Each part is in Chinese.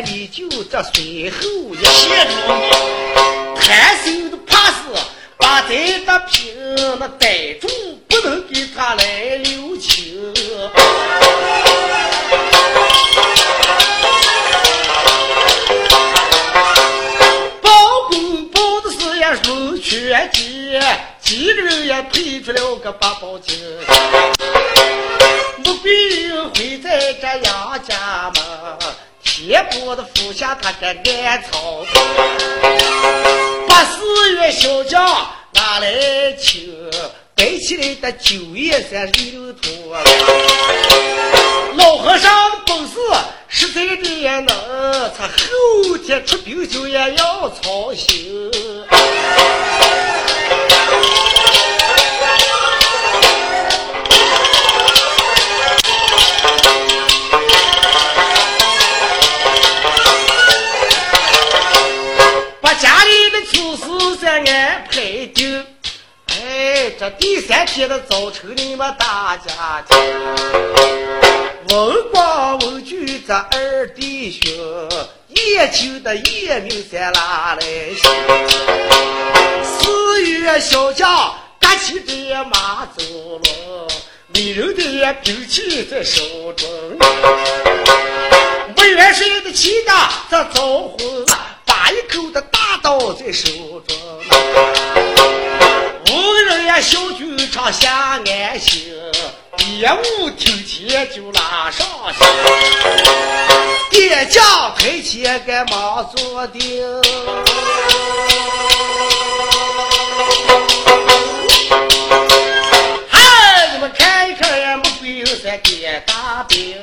你就这随后一线下他个暗草，八四月小将哪来请，摆起来的酒也算流脱。老和尚的本事实在的也能，他后天出兵就也要操心。三天的早晨，你们大家听，文光文举这二弟兄，研究的夜明三拉来行，四月小将搭起这马走了，美人的兵器在手中，不元帅的气大这招呼。把一口的大刀在手中，小军场下安心，业务听见就拉上心，点将推前赶忙坐定，嗨，你们看一看呀，木龟在点大兵。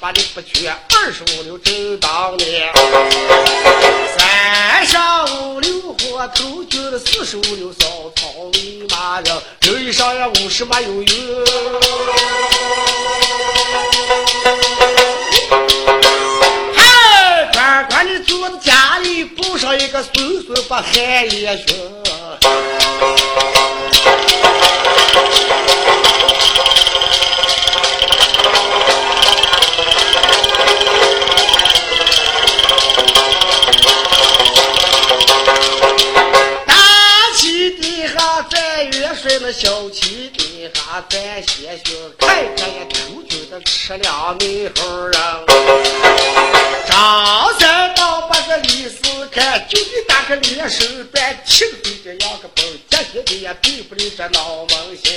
什那个脸手短，七个嘴这样个笨，这些的也比不了这老蒙心。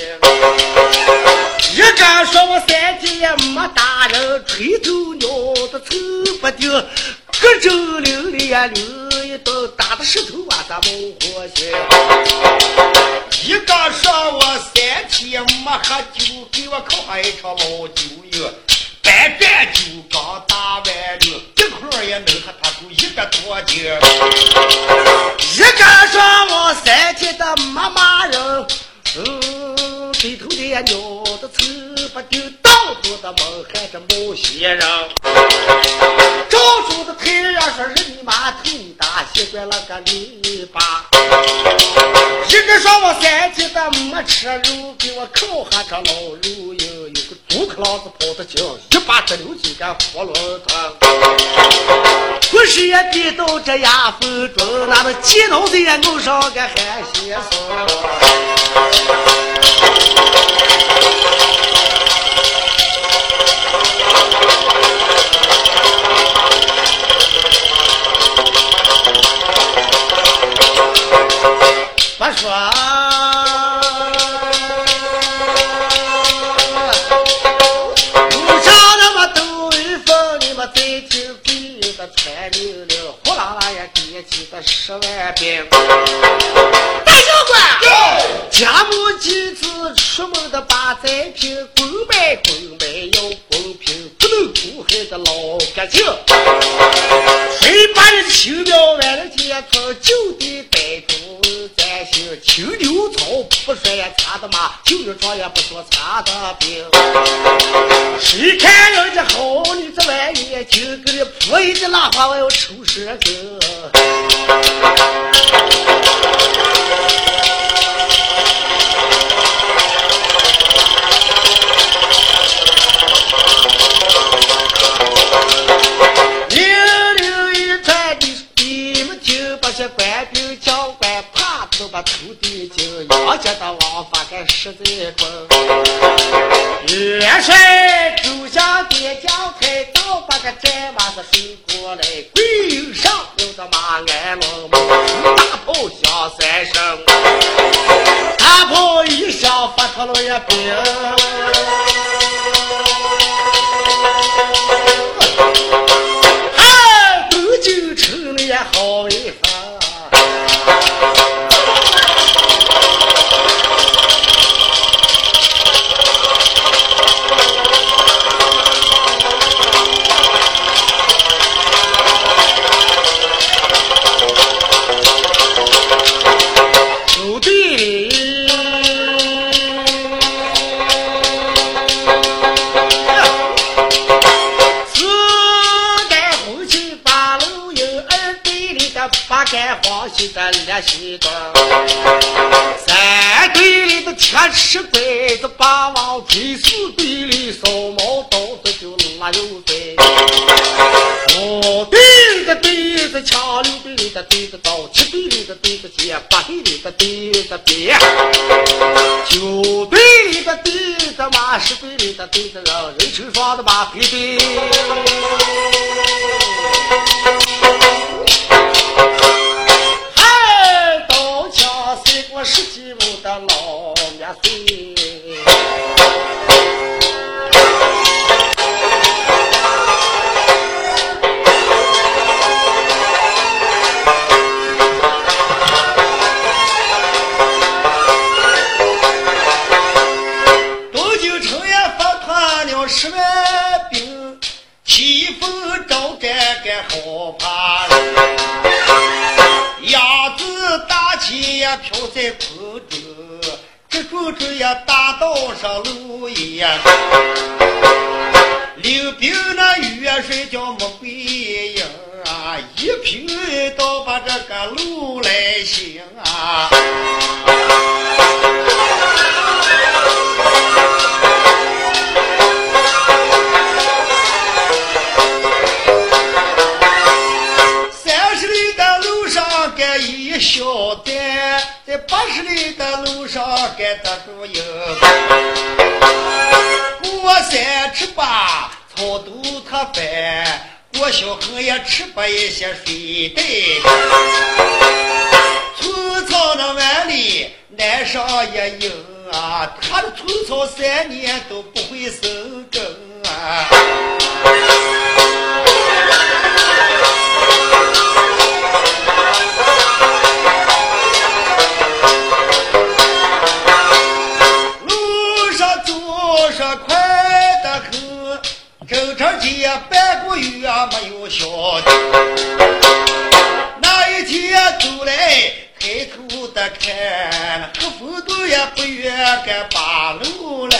一个说我三天也没打人，吹头鸟的臭不丢，各州溜里呀溜一刀，打的石头哇咋猛火些？一个说我三天没喝酒，给我烤上一场老酒药，半盏酒刚打完了，儿也能和他住一个多久。一个说我三天的妈妈人，嗯，对头的鸟的吃不丢，到处的蒙害着某些人。照住的太阳说日你妈头大，习惯了个篱笆。一个说我三天的没吃肉，给我烤下这老肉哟，有个猪壳老子跑得叫，一把这六几个火轮汤。不是也逼到这崖缝中，那么见到的也弄上个海鲜丝。我一只拉花，我要抽舌有的马鞍龙，大炮响三声，大炮一响发出了一兵，的列西东，三队里的铁齿拐子把王锤，在空中，这种种呀大道上路呀，溜冰那雨水叫穆桂英啊，一平道把这个路来行啊。得住营，过山吃罢草都他翻，过小河也吃不一些水袋。村草那碗里难上一营啊，他的村草三年都不会生根啊。这街半个月、没有消息。那一天走来开口的看，黑风都也不愿把路拦。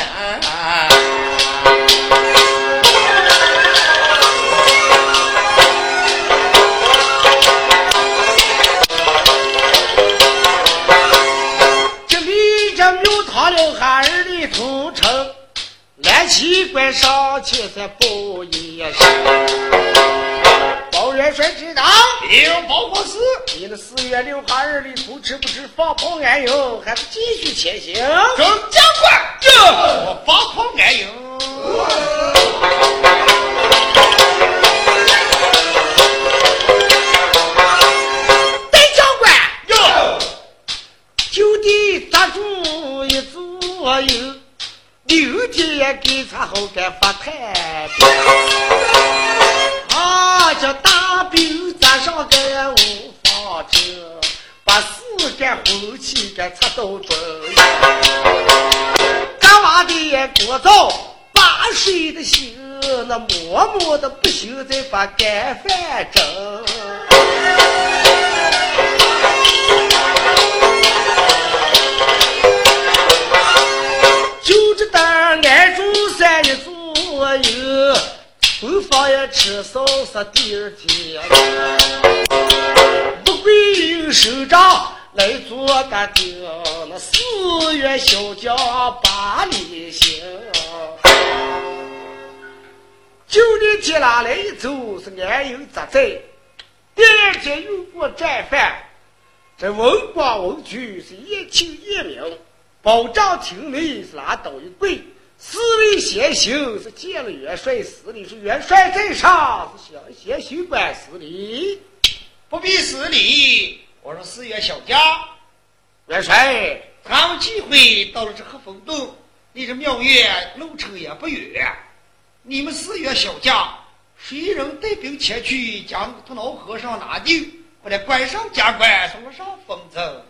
蓝旗官上前才报一声。包元帅知道，有包公司，你的四月六号二里图知不知放炮安营，还是继续前行？中将官，这放炮安营。戴将官，哟，就地扎住一左右，六天给他好干发太平。啊，这大兵扎上个无法遮，把四个红旗给插到中干娃的国造把水的心，那默默的不行，再把干饭蒸。当安住三日左右，回房也吃 sau 食，第二天，不贵有首长来做个定，那四月小将把里行。就连接下来一走是安营扎寨，第二天又过战犯，这文官文举是一清一明。保障厅内是拉倒一跪，四位先行是见了元帅司礼，是元帅在上是想先行官司礼。不必施礼。我说四员小将，元帅，咱们机会到了这黑风洞，离这庙院路程也不远。你们四员小将，谁人带兵前去将头脑和尚拿定，或者官上加官，送上封城。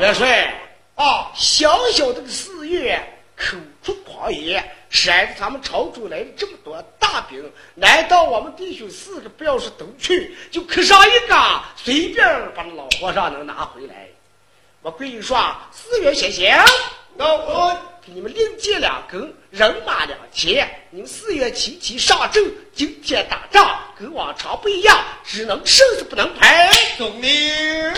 元帅，啊，小小的个四月口出狂言，闪着咱们朝中来了这么多大兵，难道我们弟兄四个不要是都去，就磕上一个，随便把那老和尚能拿回来？我闺女说，四月先行。那我给你们另借两根，人马两千。你们四月齐齐上阵，今天打仗跟往常不一样，只能胜是不能赔。总领。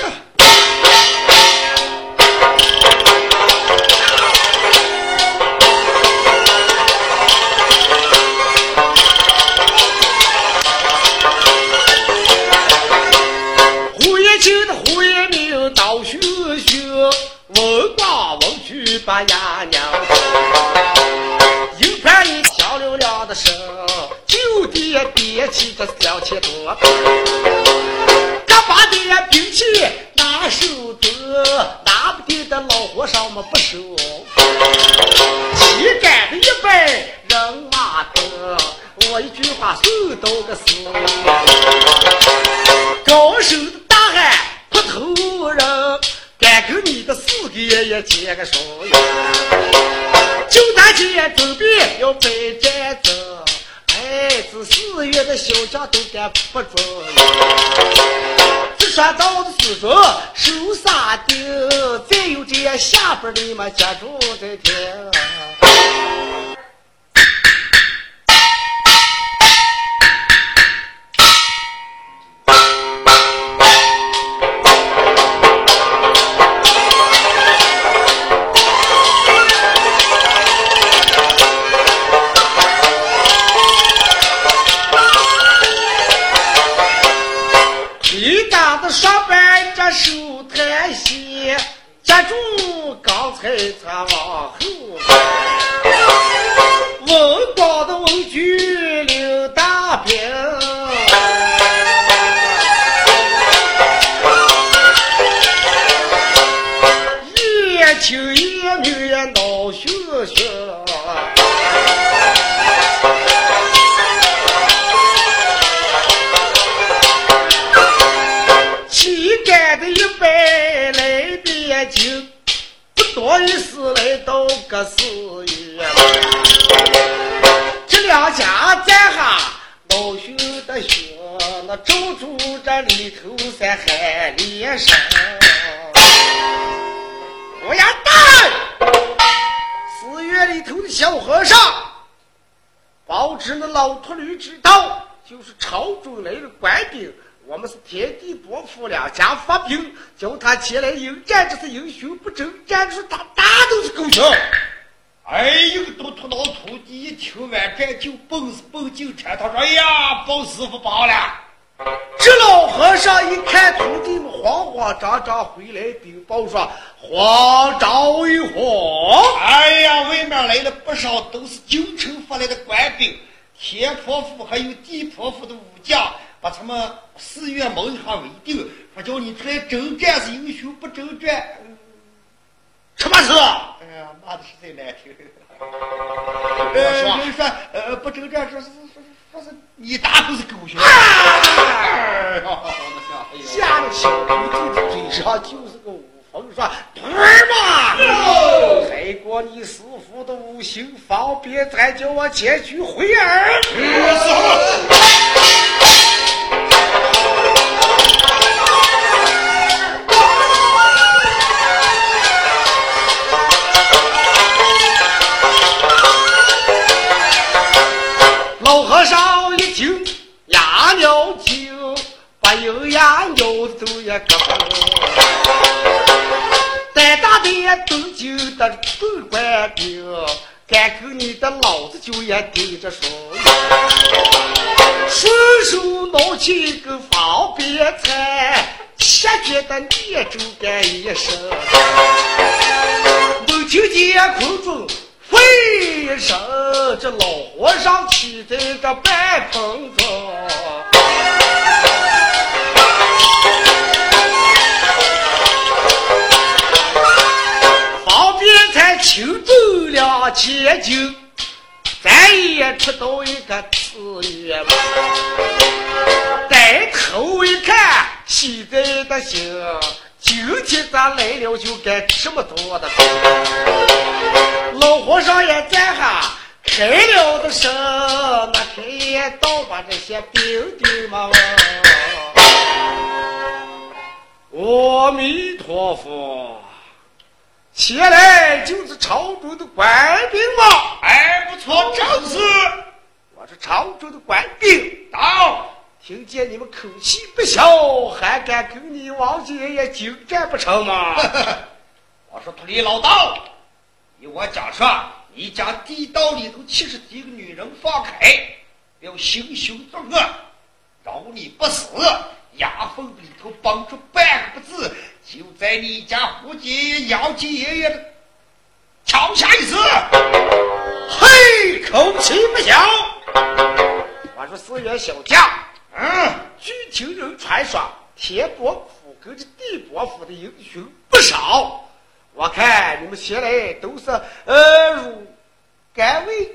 手撒钉，再有这些下边的嘛，接住再听。手抬起，接住刚才咱往后个四月。这两家在下老兄的血，那周住这里头在海里山。我呀，蛋寺院里头的小和尚，保持那老秃驴之道，就是朝中来的官兵。我们是天地伯父两家发兵，叫他前来迎战，这是英雄不争战，说他打都是狗熊。哎呦，都秃老土地一听完这就蹦是蹦进城，他说：“哎呀，包师傅包了。”这老和尚一看徒弟们慌慌张张回来禀报说：“皇昭一慌！哎呀，外面来了不少，都是京城发来的官兵，天婆府还有地婆府的武将。”把他们寺院门下围定，说叫你出来征战是英雄，不征战，什么事？哎呀，骂的实在难听。呃，说呃不征战，说是说说是你打都是狗熊。吓得小徒弟的嘴上就是个五风说：“徒儿嘛，开过你师傅的五行，方便再叫我前去会儿。”压尿都也干。胆大的东京的总官兵，敢跟你的老子就也对着说。顺手拿起一个方便菜，切觉的念咒干一声，猛听见空中飞一声，这老和尚骑在这半空中，便菜轻走两千斤。再也吃到一个次元了，抬头一看，喜在的心，今天咱来了就该这么多的。老和尚也在哈，开了的声，那开也倒把这些兵丁嘛。阿弥陀佛。前来就是朝中的官兵嘛？哎，不错，正是。我是朝中的官兵。到，听见你们口气不小，还敢跟你王爷爷精战不成吗？我说，秃驴老道，依我讲说，你家地道里头七十几个女人放开，要行凶作恶，饶你不死。牙缝里头绑出半个不字，就在你家附近、姚姐爷爷的桥下一死。嘿，口气不小。我说四员小将，嗯，据听人传说，天伯府跟着地伯府的英雄不少。我看你们前来都是呃如干位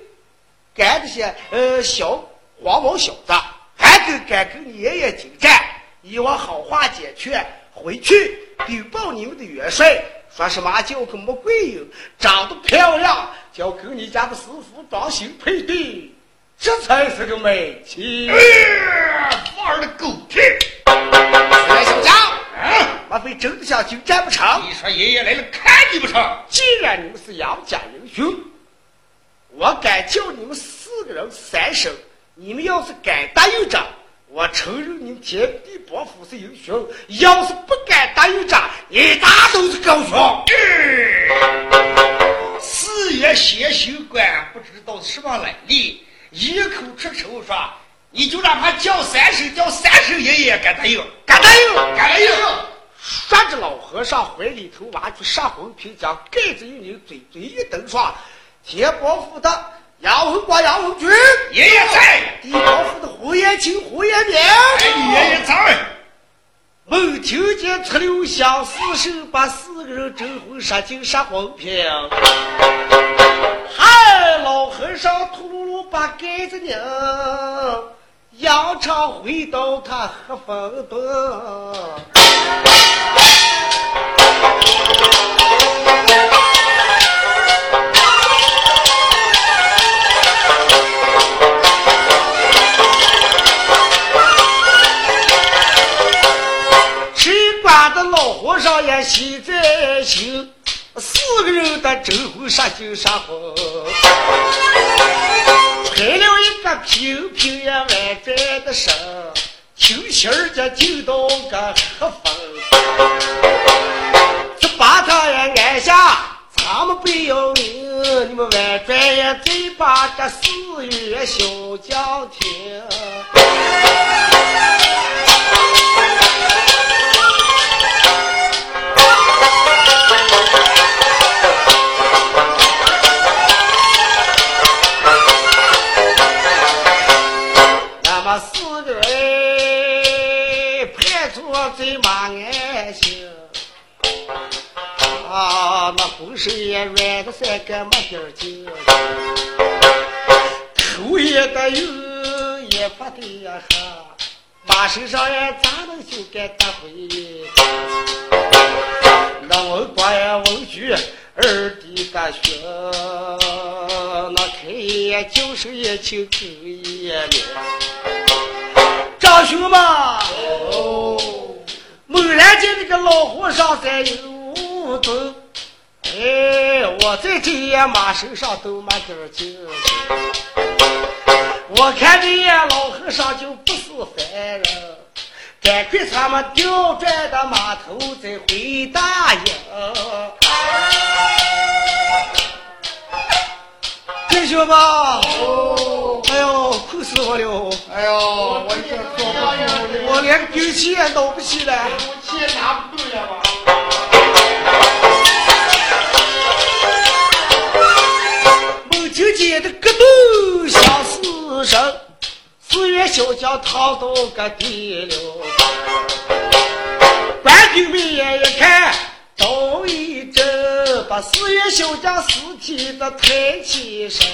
干这些呃小黄毛小子，还敢敢跟你爷爷进战。以我好话解劝，回去禀报你们的元帅，说什么叫个穆桂英长得漂亮，叫跟你家的师傅装新配对，这才是个美妻。放儿的狗屁！来，小将，莫非真的想进战不成？你说爷爷来了，看你不成？既然你们是杨家英雄，我敢叫你们四个人三声，你们要是敢答应着。我承认你天地伯父是英雄，要是不敢答应着，一打都是狗熊。四爷先行官不知道什么来历，一口出手说：“你就让他叫三声，叫三声爷爷，敢答应？敢答应？敢答应？”说着，老和尚怀里头挖出杀魂瓶，将盖子一拧，嘴嘴一蹬，说：“天伯父的。”杨文广、杨文军，爷爷在；地方府的胡延庆、胡延年，爷爷在。猛听见出溜香四声，把四个人征婚杀进杀黄平。嗨，老和尚秃噜噜把盖子拧，扬长回到他黑风洞。和尚也喜在心，四个人的周回杀就杀昏，吹了一个平平也婉转的声，秋心儿家就到个黑风，这把他也按下。他们不要命，你们万转也嘴把这四月小将听。浑身也软的三个没点劲，头也得有，也发的呀哈，马身上也咋能就该打回？那文官呀文举二弟大学，那开眼就是一清口眼面，张兄嘛，哦，猛然间那个老和尚在有。不走，哎，我在这野马身上都没点劲。我看这野老和尚就不是凡人，赶快他们调转的马头再回大营。弟兄们，哎呦，苦死我了！哎呦，我这做不了，我连丢气也倒不起来，我气也拿不动了吧？就见的格斗相死神，四月小将逃到个地了。官兵们也一看，刀一震，把四月小将尸体的抬起身。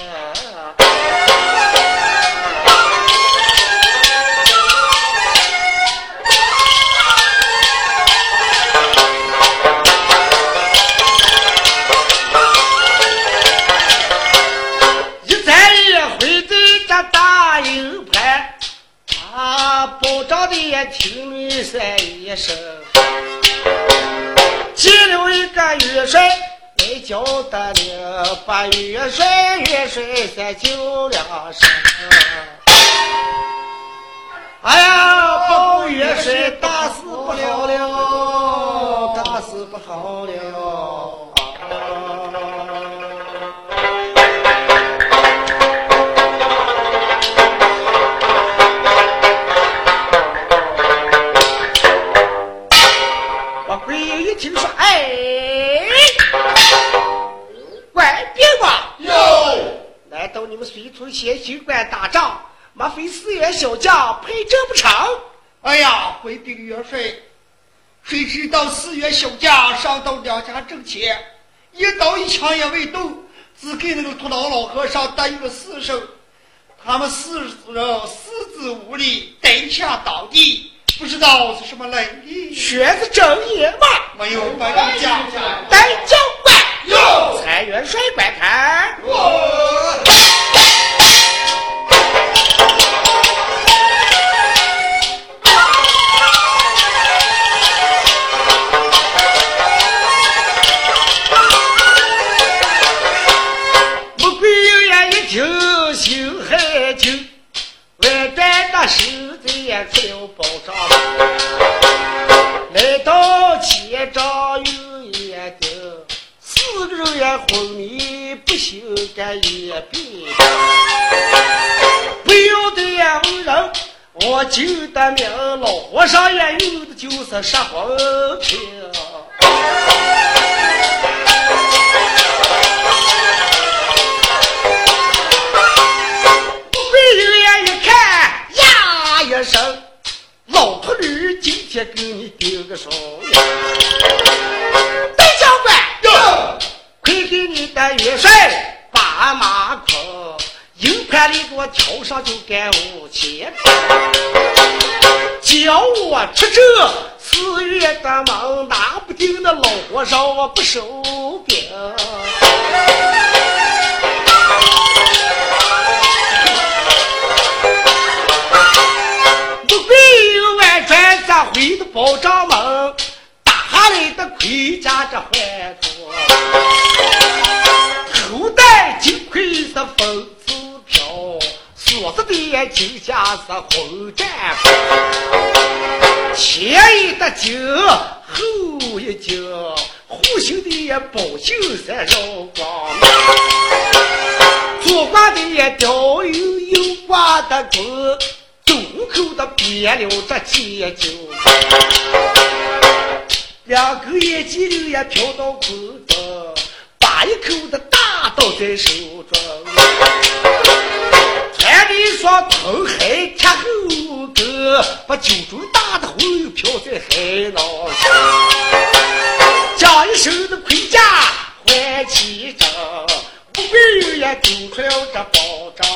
一声，接了一个元帅来叫得了，把元帅元帅再叫两声。哎呀，包元帅大事不好了，大事不好了。听说，哎，官兵吧？哟，难道你们随从先行官打仗，莫非四员小将陪着不成？哎呀，回禀元帅，谁知道四员小将上到两家阵前，一刀一枪也未动，只给那个秃脑老和尚答应了四声，他们四人四肢无力，呆下倒地。不知道是什么来历？学子正爷吗？没有白家将，带教官哟，蔡元帅观看。昏迷不醒，干一病。不要的问人，我就得命，老和尚也有的就是杀魂瓶。贵人呀，一看呀一声，老秃驴今天给你顶个手。我挑上就干五千，叫我出这四月的忙，拿不定的老和尚我不收兵。不贵有万转，咱回的保障门，大来的盔甲这怀着，头戴金盔是风，锁子的金甲是红战，前一的金，后一金，护心的宝镜闪绕光，左挂的吊有右挂的弓。胸口的别了这结晶，两个眼睛也飘到空中，把一口的大刀在手中，双铜海铁后跟，把九重大的红又飘在海浪上，将一身的盔甲换起张，不贵也走出了这宝藏。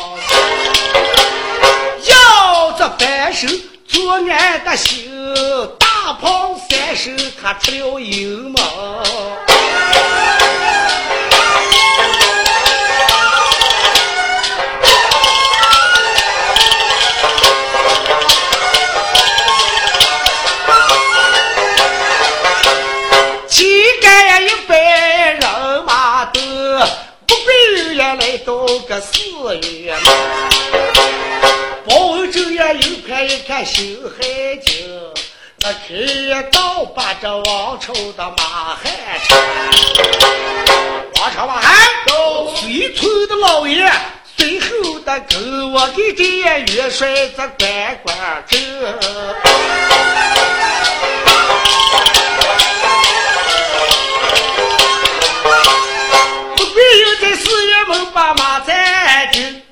要这翻身作案的心，大胖三手他出了阴谋。那开刀把这王朝的马汉成，王朝马汉，随村的老爷，随后的跟我给这元帅这关关走。不必有在四月门把马站进。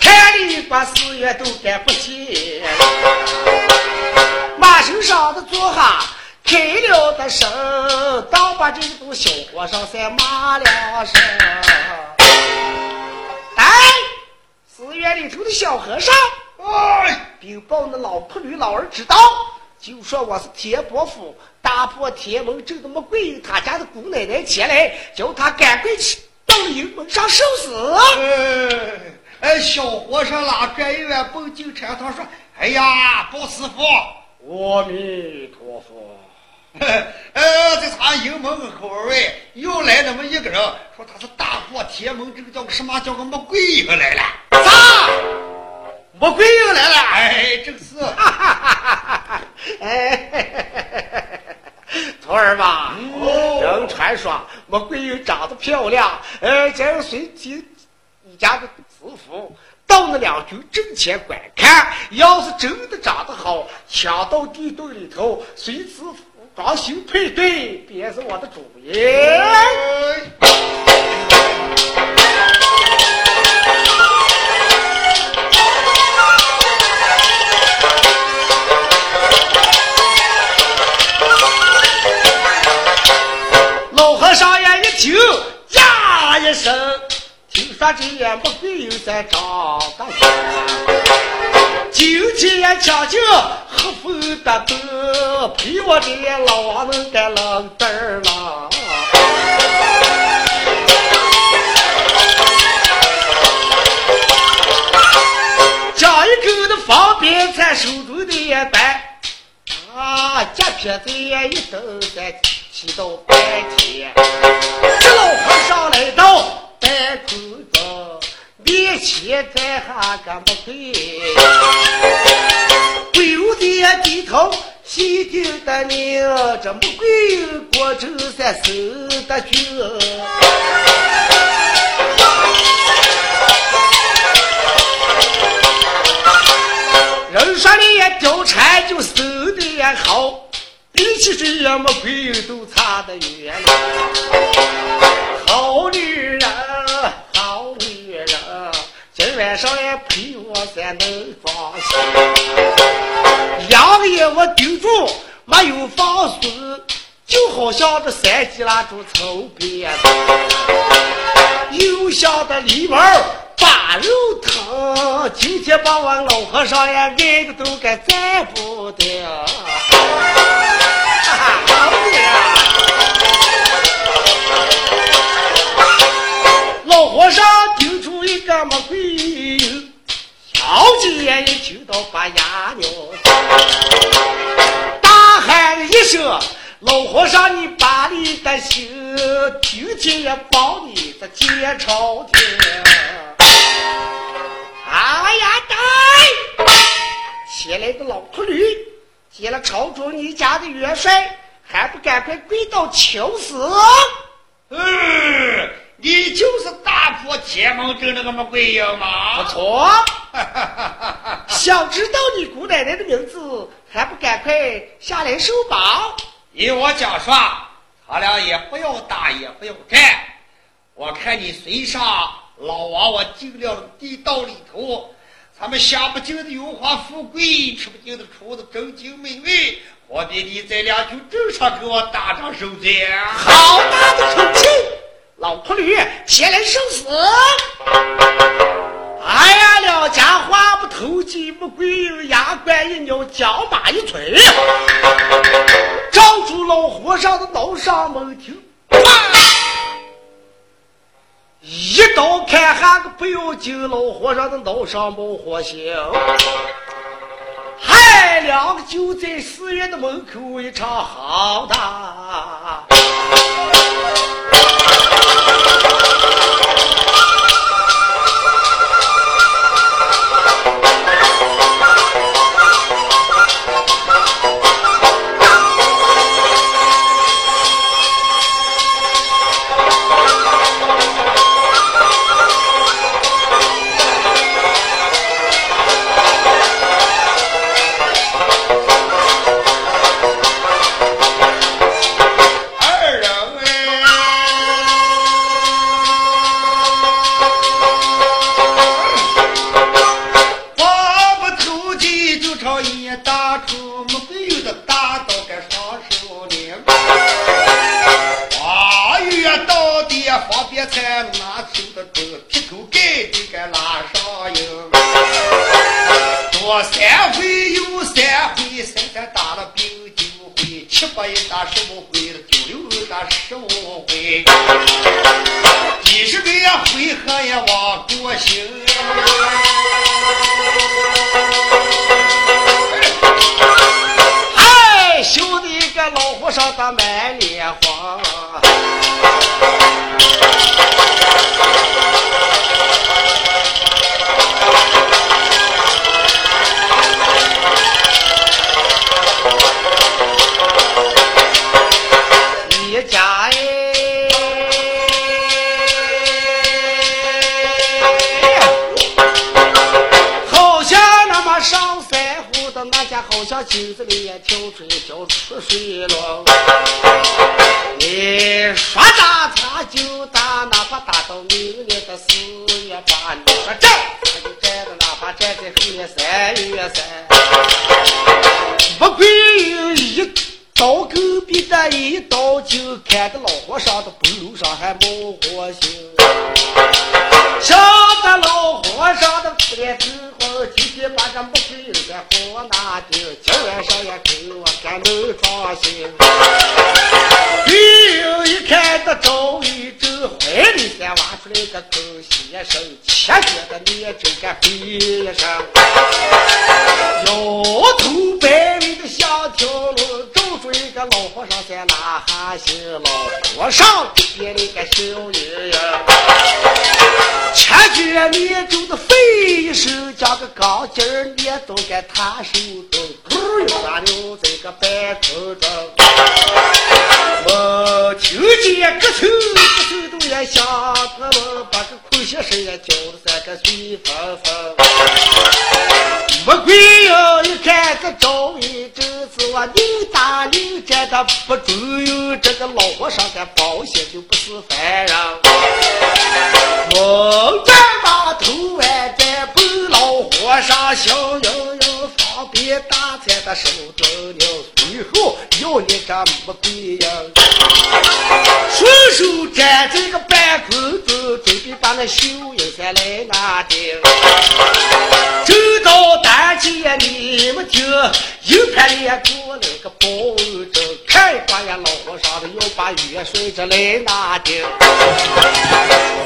看你把四月都赶不进，马身上的坐下开了的声，倒把这个小和尚在骂两声。哎，寺院里头的小和尚，哎，禀报那老婆女老儿知道，就说我是天伯府大破天门镇的穆桂他家的姑奶奶前来，叫他赶快去到营门上受死。哎，小和尚拉转一弯，蹦进禅堂说：“哎呀，包师傅，阿弥陀佛。呃，这咱营门口外又来那么一个人，说他是大破天门，这个叫个什么？叫个魔鬼又来了。啥？魔鬼又来了？哎，正是。哎，徒儿吧，人传说魔鬼又长得漂亮，呃，这样随即你家的。师傅到那两军阵前观看，要是真的长得好，抢到地洞里头，随时装新配对，便是我的主意。说这也不会有在长大远，今天讲究和风的灯，陪我的老王能干冷灯了。讲一口的方便菜，手中的也白，啊，夹片子也一顿在起到半天，在下个不跪，跪如地低头细听的命，这不跪过周三守的军。人说的也貂蝉就守的也好，比起这也没贵都差得远了。好女晚上也陪我才能放心。两个眼我盯住，没有放松，就好像这三级蜡烛抽边子，又像这里门把肉疼。今天把我老和尚也爱的都该站不得。好呀。老和尚小姐一听到发牙扭，大喊一声：“老和尚，你把你的心，听天也保你的见朝廷。哎呀，呆！前来的老秃驴，见了朝中你家的元帅，还不赶快跪倒求死？嗯，你就是大破天门阵那个么鬼样吗？不错。想知道你姑奶奶的名字，还不赶快下来受宝？依我讲说，他俩也不要打，也不要干。我看你随上老王，我进了地道里头，咱们享不尽的荣华富贵，吃不尽的厨子正经美味，何必你在两军阵上给我打上手绢？好大的口气！老秃驴，前来受死！哎呀，两家话不投机不贵，牙关一扭，脚马一催，照住老和尚的脑上猛听，一刀砍下个不要紧，老和尚的脑上冒火星。嗨，两个就在寺院的门口一场好打。站在后面三月三。不贵一刀狗逼的一刀就砍的老和尚的脖子上还冒火星，吓得老和尚的脸子红，今天把这木棍在火拿定，今晚上也给我干能装行。一个口先生，切觉的脸真敢回一声，摇头摆尾的想听龙。一个老和尚在那哈心，老和尚变了个小人呀，切卷面中的飞一声，将个钢筋儿捏到个他手中，噗一下留在个半空中。我听见咯头咯头都也响，我把个空鞋声也叫的三个随风风。不贵哟，一看这赵云这是我扭打扭站的不中哟，这个老和尚干保险就不是凡人。我站马头完站不老和尚笑盈盈，方便大餐的手中了，最后要你这么贵呀。顺手站这个半空中，准备把那秀英山来拿定。走到大街，你们听，右盘里过来个包拯，看挂呀老和尚的要把元帅这来拿定。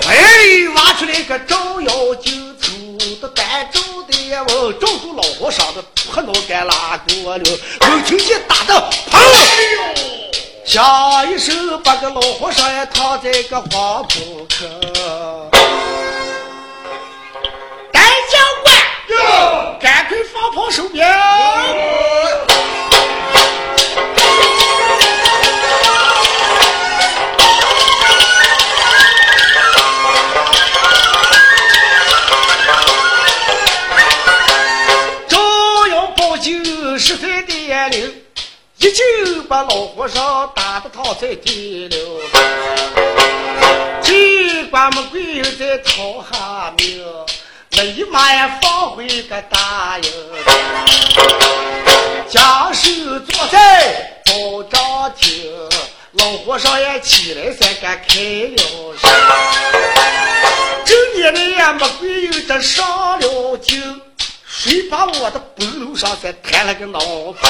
怀里挖出来个照妖镜，照的我照住老和尚的破脑干拉过了，我听见打的砰！下一声把个老和尚也躺在个黄土坑。大将官，赶快放炮收兵！一就把老和尚打得躺在地了，尽管没鬼又在讨下命，立马也放回个大营，假手坐在保障厅，老和尚也起来才敢开了声，这年来也没鬼又这上了酒。谁把我的白楼上再弹了个脑壳？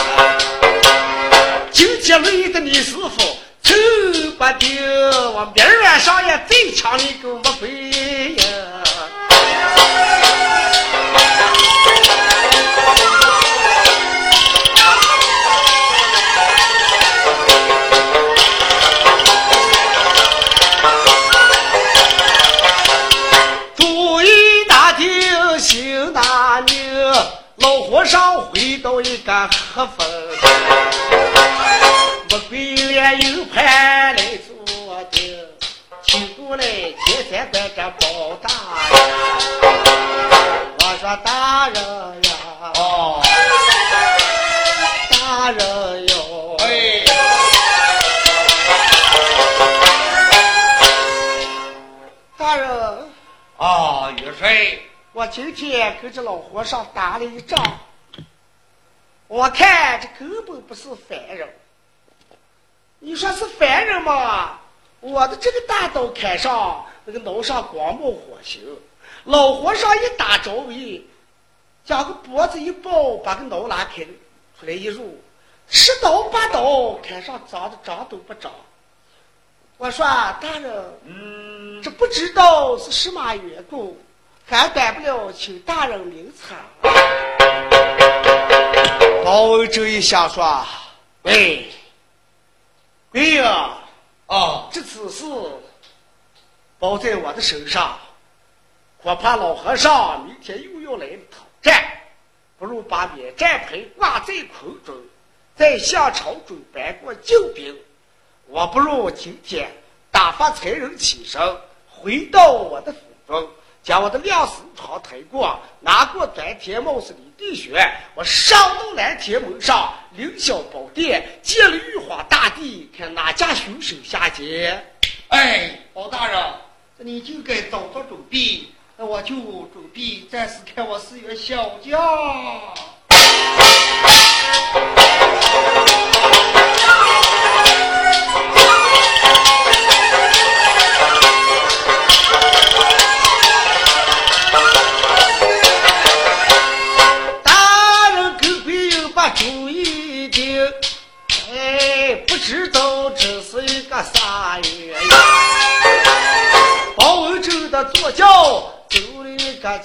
今天累的你师傅走不定，我明儿晚上也再抢你个没鬼呀！今天跟这老和尚打了一仗，我看这根本不是凡人。你说是凡人吗？我的这个大刀砍上，那个脑上光冒火星。老和尚一打着位，将个脖子一抱，把个脑拉开，出来一入，十刀八刀砍上，长的长都不长。我说大人，嗯，这不知道是什么缘故，还改不了，请大人明察。包文这一下说：“喂，贵呀，啊，这此事包在我的身上，我怕老和尚明天又要来讨债，不如把免战牌挂在空中，在向朝中搬过救兵。我不如今天打发才人起身，回到我的府中，将我的两手床抬过，拿过端天帽子李地穴，我上到蓝天门上，凌霄宝殿，见了玉皇大帝，看哪家凶手下界。哎，包大人，你就该早做准备，那我就准备暂时看我四员小将。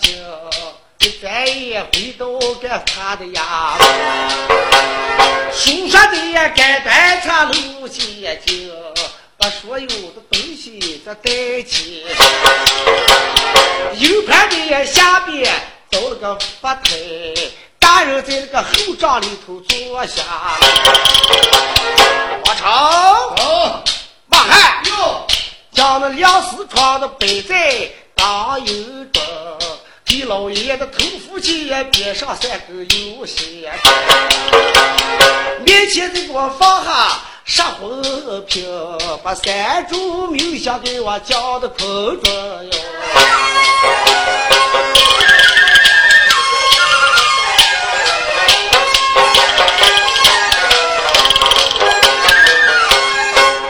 就，再也回到个他的衙门。书上的也该端茶路线经，把所有的东西都带起。右盘的下边走了个发台，大人在那个后帐里头坐下。王成，哦，马汉，哟，将那两四床的摆在当右中，给老爷的头附近边上三根油线，面前再给我放下十魂瓶，把三柱冥香给我浇的空中哟。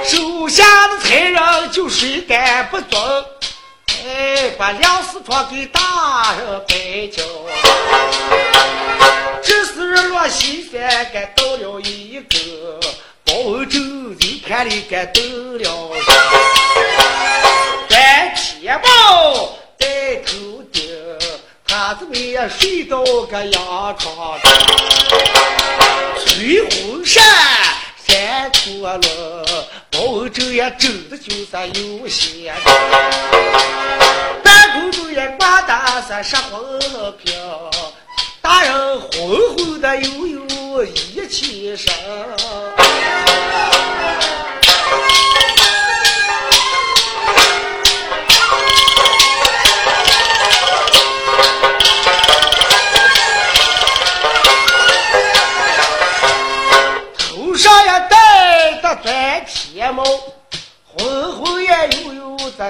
手下的才人就谁敢不尊？把梁四川给大人摆酒。这时落西山，该到了一个包州人看里该到了端天宝在头顶，他子们也睡到个阳床上。翠红山山陀轮，眼走的就是有限。半空中也挂的是十魂飘，大人红红的悠悠一起身。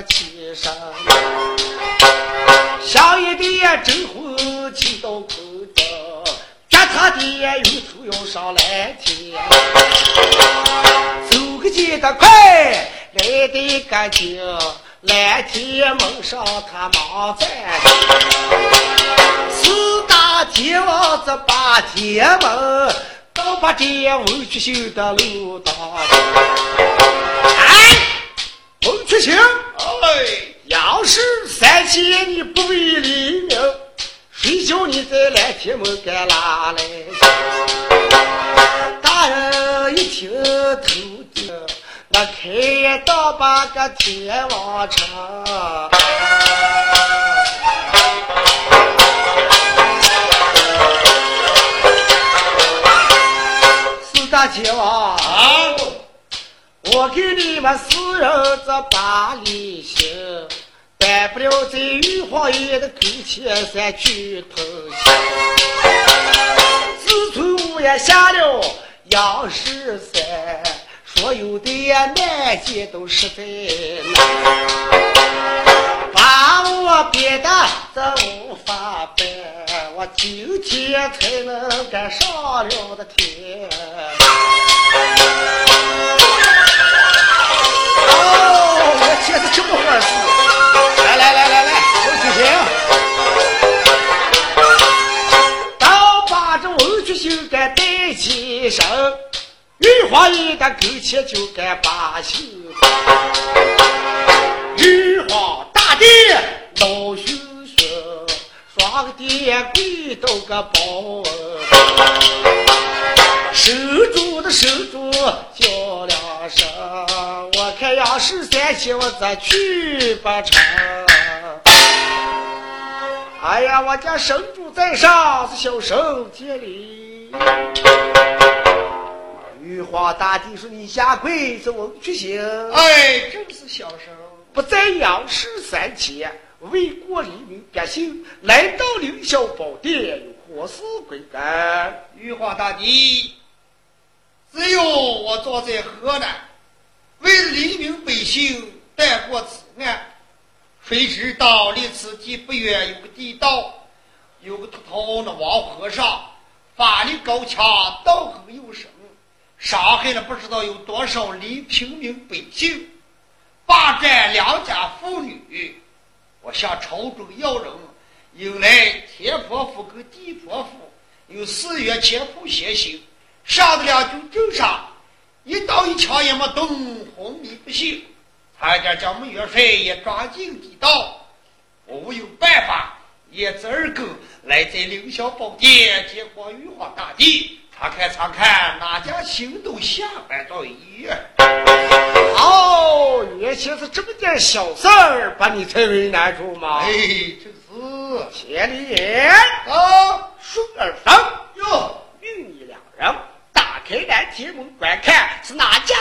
起身，下一点征婚气到口中，脚踏的又头要上蓝天，走个急得快，来得干净，蓝天蒙上他忙在，四大天王这八天门。都把这文曲星的路打哎，文曲星，哎，要是三姐你不为黎明，谁叫你在蓝天门干拉来？大人一听头顶，那开刀把个天王城。我给你们四人这把里行，担不了这玉皇爷的口前三去偷腥。自从我也下了杨十三，所有的难解都实在难，把我憋得这无法办。我今天才能赶上了的天。起身，玉皇爷的勾钱就该把心。玉皇大帝老兄兄，双个殿跪到个宝。守住的守住叫两声，我看要是三千，我咋去不成。哎呀，我家神主在上，是小神接礼。玉皇大帝说：“你下跪是文曲星。”哎，正是小生。不在央视三千，为国黎民百姓，来到凌霄宝殿，有何事归干？玉皇大帝。只有我坐在河南，为黎民百姓带过此案，谁知道离此地不远有个地道，有个秃头那王和尚，法力高强，道行又深，伤害了不知道有多少黎平民百姓，霸占良家妇女。我向朝中要人，引来天婆府跟地婆府，有四月前仆先行。上得了军阵上，一刀一枪也没动，昏迷不醒。差点将穆元帅也抓进地道。我有办法，也自二狗来在凌霄宝殿见过玉皇大帝，查看查看哪家行动下班到医院。哦，原先是这么点小事儿，把你才为难住吗？哎，这是。千里眼啊，顺耳风哟，与你两人打。开南天门观看是哪家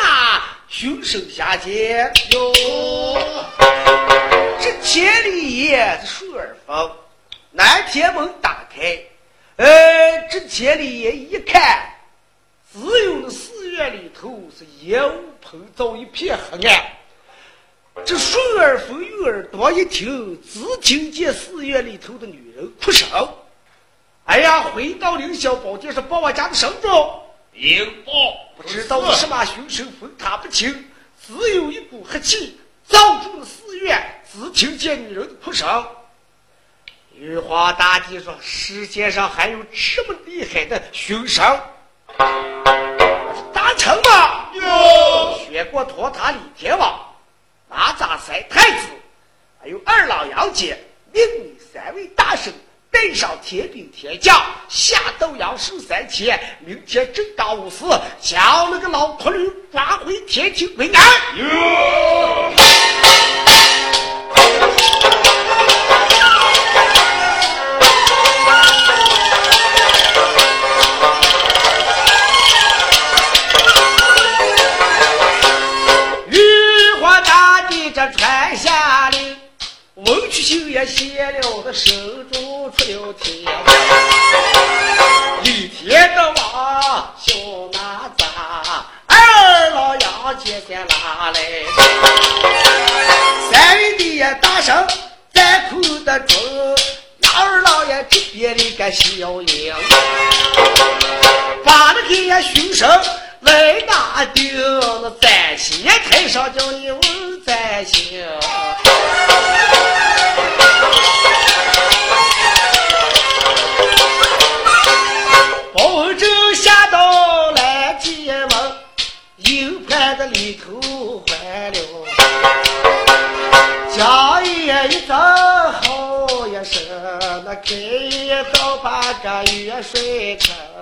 凶手下贱哟？这千里眼是顺耳风，南天门打开，呃，这千里眼一看，只有那寺院里头是烟雾喷罩，一片黑暗。这顺耳风与耳朵一听，只听见寺院里头的女人哭声。哎呀，回到凌霄宝殿是报我家的神主。禀报，不知道是什么凶手，分他不清。只有一股黑气罩住了寺院，只听见女人的哭声。玉皇大帝说：“世界上还有这么厉害的凶神？大成吗？哟，全国托塔李天王、哪吒三太子，还有二郎杨戬，命你三位大圣。”带上天兵天将，下斗阳守三天，明天正当午时，将那个老秃驴抓回天庭归安。写了个手中出了天，一天的王小哪吒，二老杨接三拉来，三位的大声在哭的中，二老爷这边的个小英，把那个凶手来打丢，那在先台上叫你问在先。个月水坑。